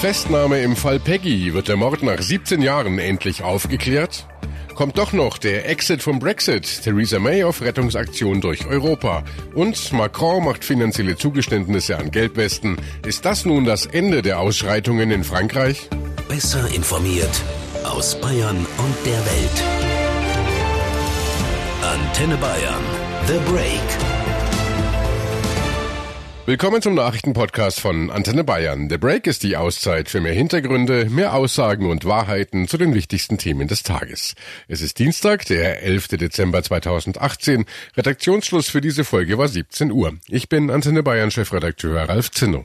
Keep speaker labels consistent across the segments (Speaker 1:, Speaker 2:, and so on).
Speaker 1: Festnahme im Fall Peggy. Wird der Mord nach 17 Jahren endlich aufgeklärt? Kommt doch noch der Exit vom Brexit. Theresa May auf Rettungsaktion durch Europa. Und Macron macht finanzielle Zugeständnisse an Gelbwesten. Ist das nun das Ende der Ausschreitungen in Frankreich?
Speaker 2: Besser informiert aus Bayern und der Welt. Antenne Bayern. The Break.
Speaker 1: Willkommen zum Nachrichtenpodcast von Antenne Bayern. The Break ist die Auszeit für mehr Hintergründe, mehr Aussagen und Wahrheiten zu den wichtigsten Themen des Tages. Es ist Dienstag, der 11. Dezember 2018. Redaktionsschluss für diese Folge war 17 Uhr. Ich bin Antenne Bayern Chefredakteur Ralf Zinno.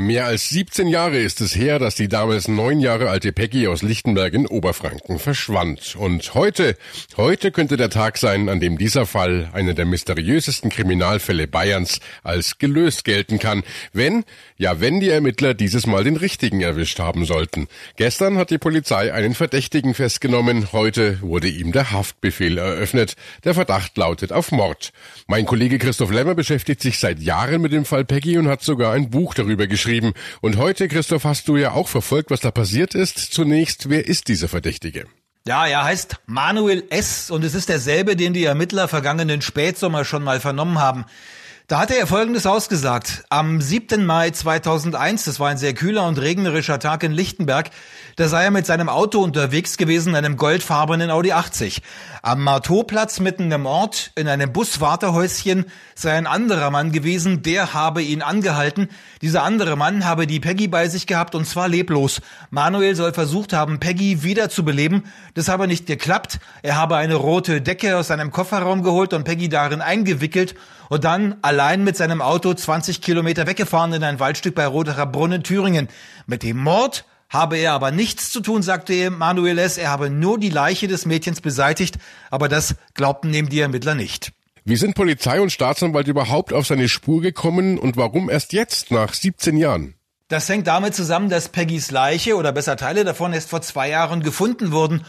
Speaker 1: Mehr als 17 Jahre ist es her, dass die damals neun Jahre alte Peggy aus Lichtenberg in Oberfranken verschwand. Und heute, heute könnte der Tag sein, an dem dieser Fall, einer der mysteriösesten Kriminalfälle Bayerns, als gelöst gelten kann. Wenn, ja, wenn die Ermittler dieses Mal den richtigen erwischt haben sollten. Gestern hat die Polizei einen Verdächtigen festgenommen. Heute wurde ihm der Haftbefehl eröffnet. Der Verdacht lautet auf Mord. Mein Kollege Christoph Lemmer beschäftigt sich seit Jahren mit dem Fall Peggy und hat sogar ein Buch darüber geschrieben geschrieben. Und heute, Christoph, hast du ja auch verfolgt, was da passiert ist. Zunächst, wer ist dieser Verdächtige?
Speaker 3: Ja, er heißt Manuel S. und es ist derselbe, den die Ermittler vergangenen Spätsommer schon mal vernommen haben. Da hatte er Folgendes ausgesagt. Am 7. Mai 2001, das war ein sehr kühler und regnerischer Tag in Lichtenberg, da sei er mit seinem Auto unterwegs gewesen, einem goldfarbenen Audi 80. Am Marteauplatz mitten im Ort, in einem Buswartehäuschen, sei ein anderer Mann gewesen, der habe ihn angehalten. Dieser andere Mann habe die Peggy bei sich gehabt und zwar leblos. Manuel soll versucht haben, Peggy wiederzubeleben. Das habe nicht geklappt. Er habe eine rote Decke aus seinem Kofferraum geholt und Peggy darin eingewickelt und dann allein mit seinem Auto 20 Kilometer weggefahren in ein Waldstück bei Roterer Brunnen, Thüringen. Mit dem Mord habe er aber nichts zu tun, sagte Manuel S. Er habe nur die Leiche des Mädchens beseitigt, aber das glaubten ihm die Ermittler nicht.
Speaker 1: Wie sind Polizei und Staatsanwalt überhaupt auf seine Spur gekommen und warum erst jetzt, nach 17 Jahren?
Speaker 3: Das hängt damit zusammen, dass Peggys Leiche oder besser Teile davon erst vor zwei Jahren gefunden wurden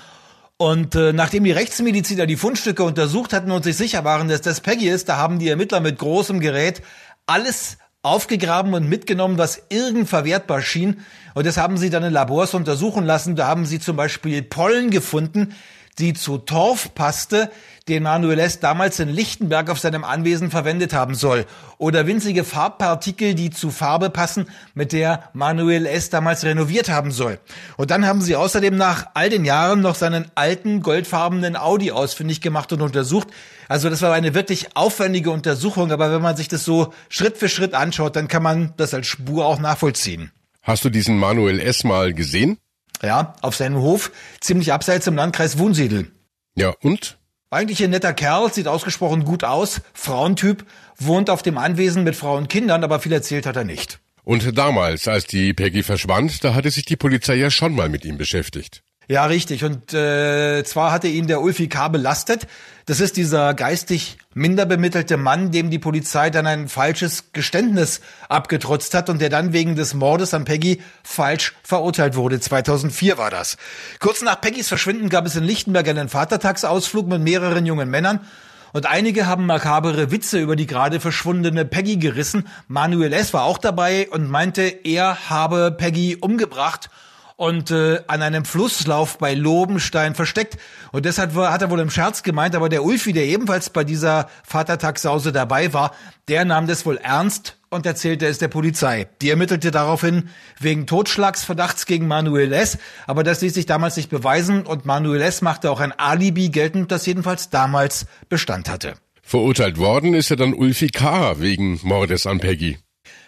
Speaker 3: und äh, nachdem die Rechtsmediziner die Fundstücke untersucht hatten und sich sicher waren, dass das Peggy ist, da haben die Ermittler mit großem Gerät alles aufgegraben und mitgenommen, was irgend verwertbar schien. Und das haben sie dann in Labors untersuchen lassen. Da haben sie zum Beispiel Pollen gefunden, die zu Torf passte, den Manuel S. damals in Lichtenberg auf seinem Anwesen verwendet haben soll. Oder winzige Farbpartikel, die zu Farbe passen, mit der Manuel S. damals renoviert haben soll. Und dann haben sie außerdem nach all den Jahren noch seinen alten goldfarbenen Audi ausfindig gemacht und untersucht. Also das war eine wirklich aufwendige Untersuchung, aber wenn man sich das so Schritt für Schritt anschaut, dann kann man das als Spur auch nachvollziehen.
Speaker 1: Hast du diesen Manuel S. mal gesehen?
Speaker 3: Ja, auf seinem Hof, ziemlich abseits im Landkreis Wunsiedel.
Speaker 1: Ja, und?
Speaker 3: Eigentlich ein netter Kerl, sieht ausgesprochen gut aus, Frauentyp, wohnt auf dem Anwesen mit Frau und Kindern, aber viel erzählt hat er nicht.
Speaker 1: Und damals, als die Peggy verschwand, da hatte sich die Polizei ja schon mal mit ihm beschäftigt.
Speaker 3: Ja, richtig. Und äh, zwar hatte ihn der Ulfi K. belastet. Das ist dieser geistig minder bemittelte Mann, dem die Polizei dann ein falsches Geständnis abgetrotzt hat und der dann wegen des Mordes an Peggy falsch verurteilt wurde. 2004 war das. Kurz nach Peggys Verschwinden gab es in Lichtenberg einen Vatertagsausflug mit mehreren jungen Männern. Und einige haben makabere Witze über die gerade verschwundene Peggy gerissen. Manuel S. war auch dabei und meinte, er habe Peggy umgebracht und äh, an einem Flusslauf bei Lobenstein versteckt. Und deshalb war, hat er wohl im Scherz gemeint, aber der Ulfi, der ebenfalls bei dieser Vatertagssause dabei war, der nahm das wohl ernst und erzählte es der Polizei. Die ermittelte daraufhin wegen Totschlagsverdachts gegen Manuel S., aber das ließ sich damals nicht beweisen und Manuel S. machte auch ein Alibi geltend, das jedenfalls damals Bestand hatte.
Speaker 1: Verurteilt worden ist er dann Ulfi K. wegen Mordes an Peggy.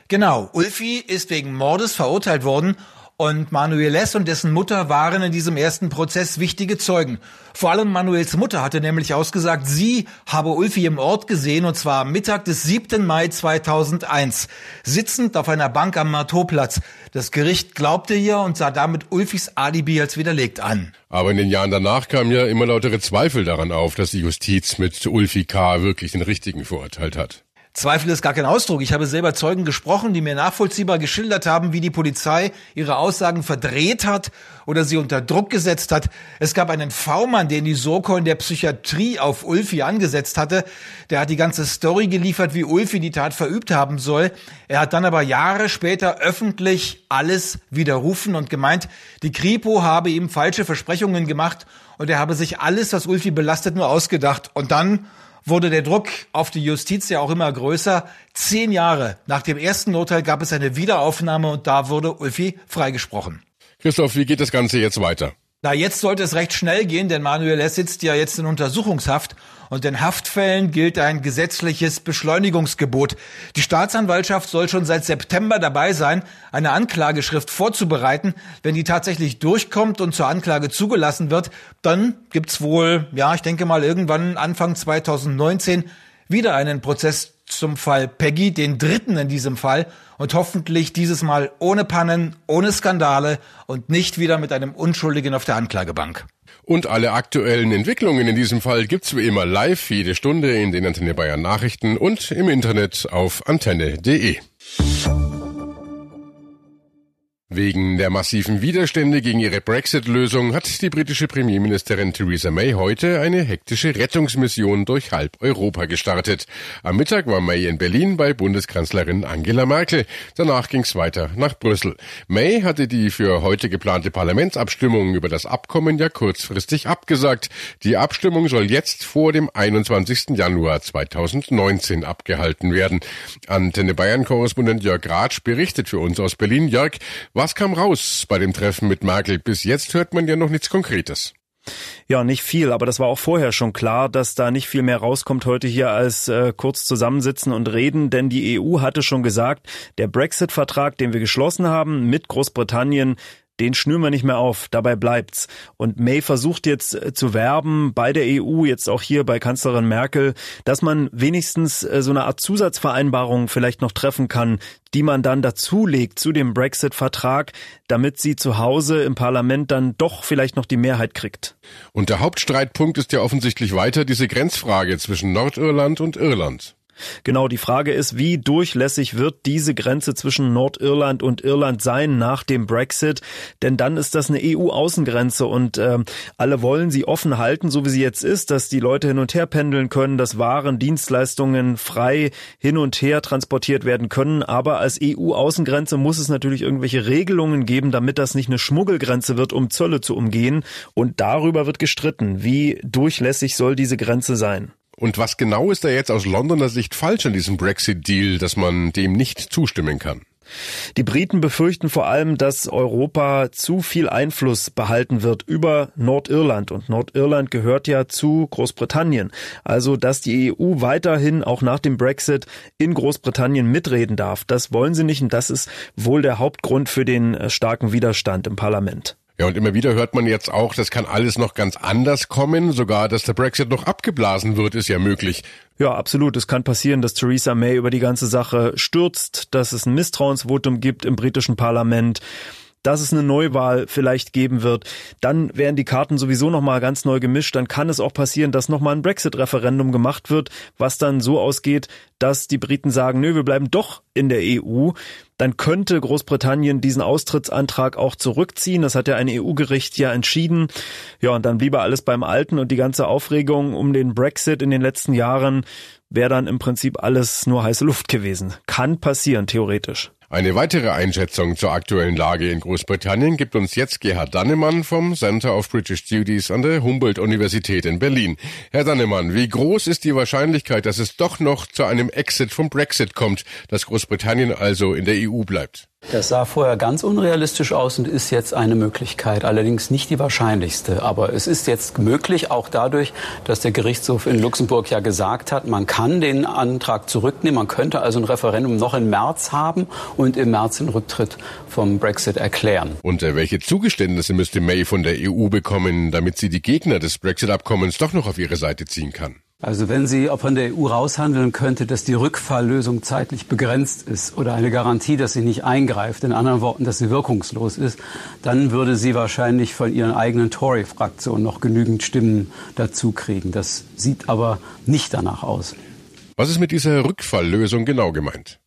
Speaker 3: Genau, Ulfi ist wegen Mordes verurteilt worden und Manuel S. und dessen Mutter waren in diesem ersten Prozess wichtige Zeugen. Vor allem Manuels Mutter hatte nämlich ausgesagt, sie habe Ulfi im Ort gesehen und zwar am Mittag des 7. Mai 2001, sitzend auf einer Bank am Marteauplatz. Das Gericht glaubte ihr und sah damit Ulfis Alibi als widerlegt an.
Speaker 1: Aber in den Jahren danach kamen ja immer lautere Zweifel daran auf, dass die Justiz mit Ulfi K. wirklich den richtigen verurteilt hat.
Speaker 3: Zweifel ist gar kein Ausdruck. Ich habe selber Zeugen gesprochen, die mir nachvollziehbar geschildert haben, wie die Polizei ihre Aussagen verdreht hat oder sie unter Druck gesetzt hat. Es gab einen V-Mann, den die Soko in der Psychiatrie auf Ulfi angesetzt hatte. Der hat die ganze Story geliefert, wie Ulfi die Tat verübt haben soll. Er hat dann aber Jahre später öffentlich alles widerrufen und gemeint, die Kripo habe ihm falsche Versprechungen gemacht und er habe sich alles, was Ulfi belastet, nur ausgedacht. Und dann wurde der Druck auf die Justiz ja auch immer größer. Zehn Jahre nach dem ersten Urteil gab es eine Wiederaufnahme und da wurde Ulfi freigesprochen.
Speaker 1: Christoph, wie geht das Ganze jetzt weiter?
Speaker 3: Na, jetzt sollte es recht schnell gehen, denn Manuel S. sitzt ja jetzt in Untersuchungshaft und in Haftfällen gilt ein gesetzliches Beschleunigungsgebot. Die Staatsanwaltschaft soll schon seit September dabei sein, eine Anklageschrift vorzubereiten. Wenn die tatsächlich durchkommt und zur Anklage zugelassen wird, dann gibt's wohl, ja, ich denke mal irgendwann Anfang 2019 wieder einen Prozess zum Fall Peggy, den dritten in diesem Fall, und hoffentlich dieses Mal ohne Pannen, ohne Skandale und nicht wieder mit einem Unschuldigen auf der Anklagebank.
Speaker 1: Und alle aktuellen Entwicklungen in diesem Fall gibt's wie immer live jede Stunde in den Antenne Bayern Nachrichten und im Internet auf antenne.de. Wegen der massiven Widerstände gegen ihre Brexit-Lösung hat die britische Premierministerin Theresa May heute eine hektische Rettungsmission durch halb Europa gestartet. Am Mittag war May in Berlin bei Bundeskanzlerin Angela Merkel. Danach ging's weiter nach Brüssel. May hatte die für heute geplante Parlamentsabstimmung über das Abkommen ja kurzfristig abgesagt. Die Abstimmung soll jetzt vor dem 21. Januar 2019 abgehalten werden. Antenne Bayern-Korrespondent Jörg Ratsch berichtet für uns aus Berlin. Jörg, was kam raus bei dem Treffen mit Merkel? Bis jetzt hört man ja noch nichts Konkretes.
Speaker 4: Ja, nicht viel, aber das war auch vorher schon klar, dass da nicht viel mehr rauskommt heute hier als äh, kurz zusammensitzen und reden, denn die EU hatte schon gesagt, der Brexit-Vertrag, den wir geschlossen haben mit Großbritannien, den schnüren wir nicht mehr auf, dabei bleibt's. Und May versucht jetzt äh, zu werben bei der EU, jetzt auch hier bei Kanzlerin Merkel, dass man wenigstens äh, so eine Art Zusatzvereinbarung vielleicht noch treffen kann, die man dann dazulegt zu dem Brexit-Vertrag, damit sie zu Hause im Parlament dann doch vielleicht noch die Mehrheit kriegt.
Speaker 1: Und der Hauptstreitpunkt ist ja offensichtlich weiter diese Grenzfrage zwischen Nordirland und Irland.
Speaker 4: Genau, die Frage ist, wie durchlässig wird diese Grenze zwischen Nordirland und Irland sein nach dem Brexit? Denn dann ist das eine EU-Außengrenze und äh, alle wollen sie offen halten, so wie sie jetzt ist, dass die Leute hin und her pendeln können, dass Waren, Dienstleistungen frei hin und her transportiert werden können. Aber als EU-Außengrenze muss es natürlich irgendwelche Regelungen geben, damit das nicht eine Schmuggelgrenze wird, um Zölle zu umgehen. Und darüber wird gestritten. Wie durchlässig soll diese Grenze sein?
Speaker 1: Und was genau ist da jetzt aus Londoner Sicht falsch an diesem Brexit-Deal, dass man dem nicht zustimmen kann?
Speaker 4: Die Briten befürchten vor allem, dass Europa zu viel Einfluss behalten wird über Nordirland. Und Nordirland gehört ja zu Großbritannien. Also, dass die EU weiterhin auch nach dem Brexit in Großbritannien mitreden darf. Das wollen sie nicht. Und das ist wohl der Hauptgrund für den äh, starken Widerstand im Parlament.
Speaker 1: Ja, und immer wieder hört man jetzt auch, das kann alles noch ganz anders kommen. Sogar, dass der Brexit noch abgeblasen wird, ist ja möglich.
Speaker 4: Ja, absolut. Es kann passieren, dass Theresa May über die ganze Sache stürzt, dass es ein Misstrauensvotum gibt im britischen Parlament dass es eine Neuwahl vielleicht geben wird, dann werden die Karten sowieso nochmal ganz neu gemischt. Dann kann es auch passieren, dass nochmal ein Brexit-Referendum gemacht wird, was dann so ausgeht, dass die Briten sagen, nö, wir bleiben doch in der EU. Dann könnte Großbritannien diesen Austrittsantrag auch zurückziehen. Das hat ja ein EU-Gericht ja entschieden. Ja, und dann bliebe alles beim Alten und die ganze Aufregung um den Brexit in den letzten Jahren wäre dann im Prinzip alles nur heiße Luft gewesen. Kann passieren, theoretisch.
Speaker 1: Eine weitere Einschätzung zur aktuellen Lage in Großbritannien gibt uns jetzt Gerhard Dannemann vom Center of British Studies an der Humboldt-Universität in Berlin. Herr Dannemann, wie groß ist die Wahrscheinlichkeit, dass es doch noch zu einem Exit vom Brexit kommt, dass Großbritannien also in der EU bleibt?
Speaker 5: Das sah vorher ganz unrealistisch aus und ist jetzt eine Möglichkeit, allerdings nicht die wahrscheinlichste. Aber es ist jetzt möglich, auch dadurch, dass der Gerichtshof in Luxemburg ja gesagt hat, man kann den Antrag zurücknehmen, man könnte also ein Referendum noch im März haben und im März den Rücktritt vom Brexit erklären.
Speaker 1: Und äh, welche Zugeständnisse müsste May von der EU bekommen, damit sie die Gegner des Brexit-Abkommens doch noch auf ihre Seite ziehen kann?
Speaker 5: Also wenn sie von der EU raushandeln könnte, dass die Rückfalllösung zeitlich begrenzt ist oder eine Garantie, dass sie nicht eingreift, in anderen Worten, dass sie wirkungslos ist, dann würde sie wahrscheinlich von ihren eigenen Tory-Fraktionen noch genügend Stimmen dazu kriegen. Das sieht aber nicht danach aus.
Speaker 1: Was ist mit dieser Rückfalllösung genau gemeint?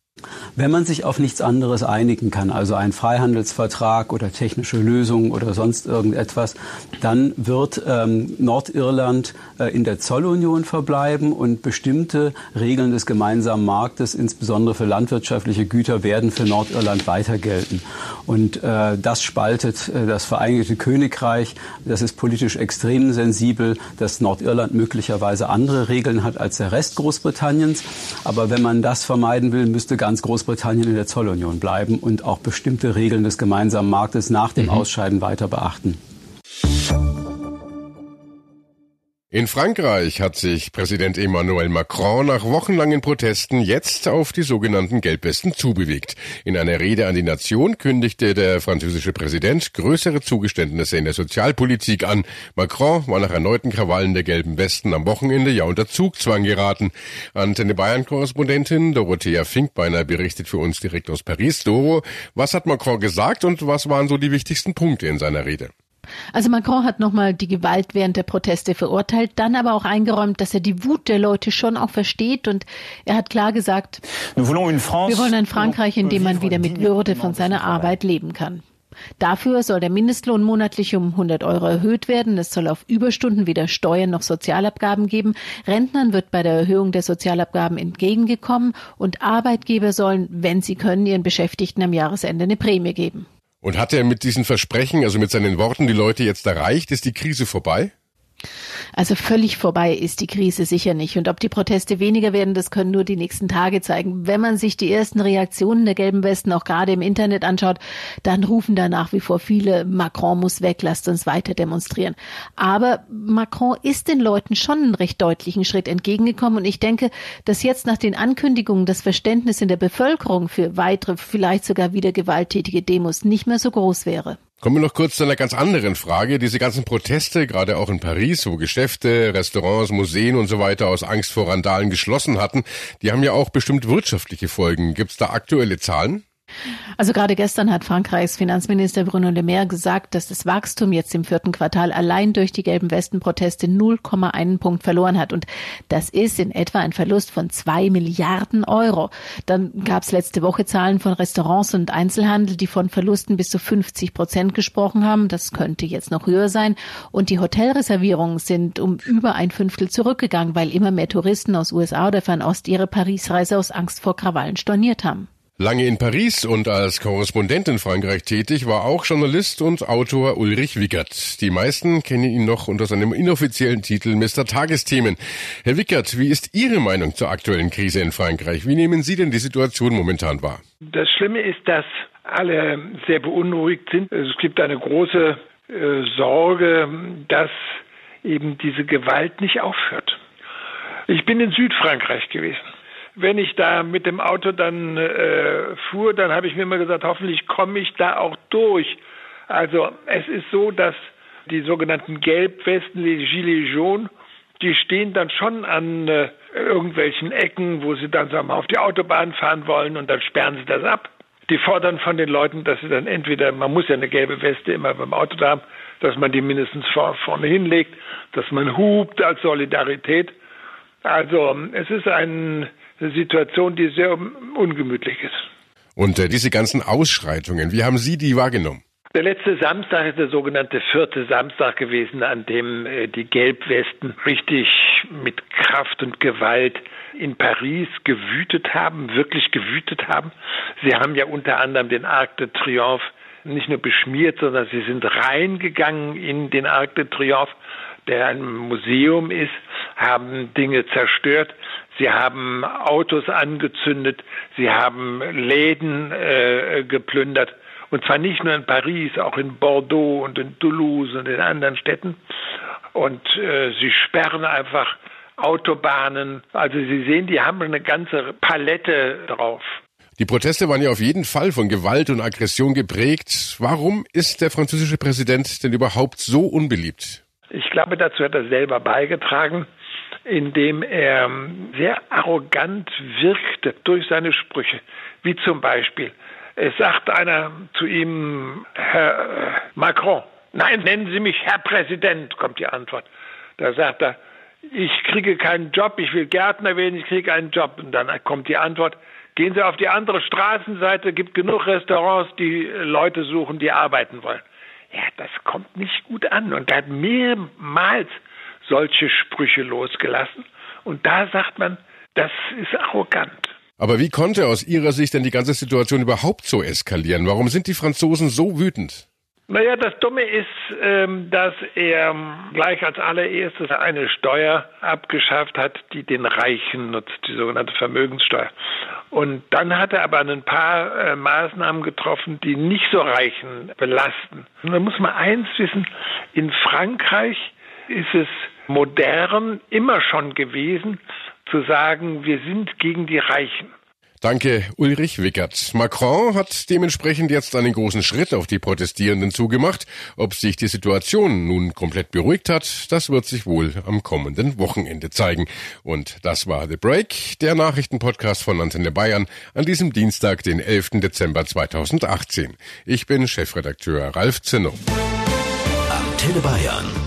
Speaker 5: Wenn man sich auf nichts anderes einigen kann, also ein Freihandelsvertrag oder technische Lösungen oder sonst irgendetwas, dann wird ähm, Nordirland äh, in der Zollunion verbleiben und bestimmte Regeln des gemeinsamen Marktes, insbesondere für landwirtschaftliche Güter, werden für Nordirland weiter gelten. Und äh, das spaltet äh, das Vereinigte Königreich. Das ist politisch extrem sensibel, dass Nordirland möglicherweise andere Regeln hat als der Rest Großbritanniens. Aber wenn man das vermeiden will, müsste ganz Großbritannien in der Zollunion bleiben und auch bestimmte Regeln des gemeinsamen Marktes nach dem mhm. Ausscheiden weiter beachten.
Speaker 1: In Frankreich hat sich Präsident Emmanuel Macron nach wochenlangen Protesten jetzt auf die sogenannten Gelbwesten zubewegt. In einer Rede an die Nation kündigte der französische Präsident größere Zugeständnisse in der Sozialpolitik an. Macron war nach erneuten Krawallen der gelben Westen am Wochenende ja unter Zugzwang geraten. Antenne Bayern-Korrespondentin Dorothea Finkbeiner berichtet für uns direkt aus Paris. Doro, was hat Macron gesagt und was waren so die wichtigsten Punkte in seiner Rede?
Speaker 6: Also Macron hat nochmal die Gewalt während der Proteste verurteilt, dann aber auch eingeräumt, dass er die Wut der Leute schon auch versteht und er hat klar gesagt, wir wollen ein Frankreich, in dem man wieder mit Würde von seiner Arbeit leben kann. Dafür soll der Mindestlohn monatlich um 100 Euro erhöht werden. Es soll auf Überstunden weder Steuern noch Sozialabgaben geben. Rentnern wird bei der Erhöhung der Sozialabgaben entgegengekommen und Arbeitgeber sollen, wenn sie können, ihren Beschäftigten am Jahresende eine Prämie geben.
Speaker 1: Und hat er mit diesen Versprechen, also mit seinen Worten, die Leute jetzt erreicht? Ist die Krise vorbei?
Speaker 6: Also völlig vorbei ist die Krise sicher nicht. Und ob die Proteste weniger werden, das können nur die nächsten Tage zeigen. Wenn man sich die ersten Reaktionen der gelben Westen auch gerade im Internet anschaut, dann rufen da nach wie vor viele, Macron muss weg, lasst uns weiter demonstrieren. Aber Macron ist den Leuten schon einen recht deutlichen Schritt entgegengekommen. Und ich denke, dass jetzt nach den Ankündigungen das Verständnis in der Bevölkerung für weitere, vielleicht sogar wieder gewalttätige Demos nicht mehr so groß wäre.
Speaker 1: Kommen wir noch kurz zu einer ganz anderen Frage. Diese ganzen Proteste, gerade auch in Paris, wo Geschäfte, Restaurants, Museen und so weiter aus Angst vor Randalen geschlossen hatten, die haben ja auch bestimmt wirtschaftliche Folgen. Gibt es da aktuelle Zahlen?
Speaker 6: Also gerade gestern hat Frankreichs Finanzminister Bruno Le Maire gesagt, dass das Wachstum jetzt im vierten Quartal allein durch die gelben Westenproteste 0,1 Punkt verloren hat. Und das ist in etwa ein Verlust von zwei Milliarden Euro. Dann gab es letzte Woche Zahlen von Restaurants und Einzelhandel, die von Verlusten bis zu 50 Prozent gesprochen haben. Das könnte jetzt noch höher sein. Und die Hotelreservierungen sind um über ein Fünftel zurückgegangen, weil immer mehr Touristen aus USA oder Fernost ihre Paris-Reise aus Angst vor Krawallen storniert haben.
Speaker 1: Lange in Paris und als Korrespondent in Frankreich tätig war auch Journalist und Autor Ulrich Wickert. Die meisten kennen ihn noch unter seinem inoffiziellen Titel Mr. Tagesthemen. Herr Wickert, wie ist Ihre Meinung zur aktuellen Krise in Frankreich? Wie nehmen Sie denn die Situation momentan wahr?
Speaker 7: Das Schlimme ist, dass alle sehr beunruhigt sind. Es gibt eine große äh, Sorge, dass eben diese Gewalt nicht aufhört. Ich bin in Südfrankreich gewesen wenn ich da mit dem Auto dann äh, fuhr, dann habe ich mir immer gesagt, hoffentlich komme ich da auch durch. Also es ist so, dass die sogenannten Gelbwesten, die Gilets jaunes, die stehen dann schon an äh, irgendwelchen Ecken, wo sie dann sagen wir, auf die Autobahn fahren wollen und dann sperren sie das ab. Die fordern von den Leuten, dass sie dann entweder, man muss ja eine gelbe Weste immer beim Auto haben, dass man die mindestens vor, vorne hinlegt, dass man hupt als Solidarität. Also es ist ein Situation, die sehr ungemütlich ist.
Speaker 1: Und äh, diese ganzen Ausschreitungen, wie haben Sie die wahrgenommen?
Speaker 7: Der letzte Samstag ist der sogenannte vierte Samstag gewesen, an dem äh, die Gelbwesten richtig mit Kraft und Gewalt in Paris gewütet haben, wirklich gewütet haben. Sie haben ja unter anderem den Arc de Triomphe nicht nur beschmiert, sondern sie sind reingegangen in den Arc de Triomphe, der ein Museum ist, haben Dinge zerstört. Sie haben Autos angezündet, sie haben Läden äh, geplündert. Und zwar nicht nur in Paris, auch in Bordeaux und in Toulouse und in anderen Städten. Und äh, sie sperren einfach Autobahnen. Also Sie sehen, die haben eine ganze Palette drauf.
Speaker 1: Die Proteste waren ja auf jeden Fall von Gewalt und Aggression geprägt. Warum ist der französische Präsident denn überhaupt so unbeliebt?
Speaker 7: Ich glaube, dazu hat er selber beigetragen indem er sehr arrogant wirkte durch seine Sprüche, wie zum Beispiel, es sagt einer zu ihm, Herr äh, Macron, nein, nennen Sie mich Herr Präsident, kommt die Antwort. Da sagt er, ich kriege keinen Job, ich will Gärtner werden, ich kriege einen Job. Und dann kommt die Antwort, gehen Sie auf die andere Straßenseite, gibt genug Restaurants, die Leute suchen, die arbeiten wollen. Ja, das kommt nicht gut an. Und er hat mehrmals solche Sprüche losgelassen. Und da sagt man, das ist arrogant.
Speaker 1: Aber wie konnte aus Ihrer Sicht denn die ganze Situation überhaupt so eskalieren? Warum sind die Franzosen so wütend?
Speaker 7: Naja, das Dumme ist, ähm, dass er gleich als allererstes eine Steuer abgeschafft hat, die den Reichen nutzt, die sogenannte Vermögenssteuer. Und dann hat er aber ein paar äh, Maßnahmen getroffen, die nicht so Reichen belasten. Und da muss man eins wissen, in Frankreich ist es modern immer schon gewesen, zu sagen, wir sind gegen die Reichen.
Speaker 1: Danke, Ulrich Wickert. Macron hat dementsprechend jetzt einen großen Schritt auf die Protestierenden zugemacht. Ob sich die Situation nun komplett beruhigt hat, das wird sich wohl am kommenden Wochenende zeigen. Und das war The Break, der Nachrichtenpodcast von Antenne Bayern an diesem Dienstag, den 11. Dezember 2018. Ich bin Chefredakteur Ralf Zinno.
Speaker 2: Antenne Bayern.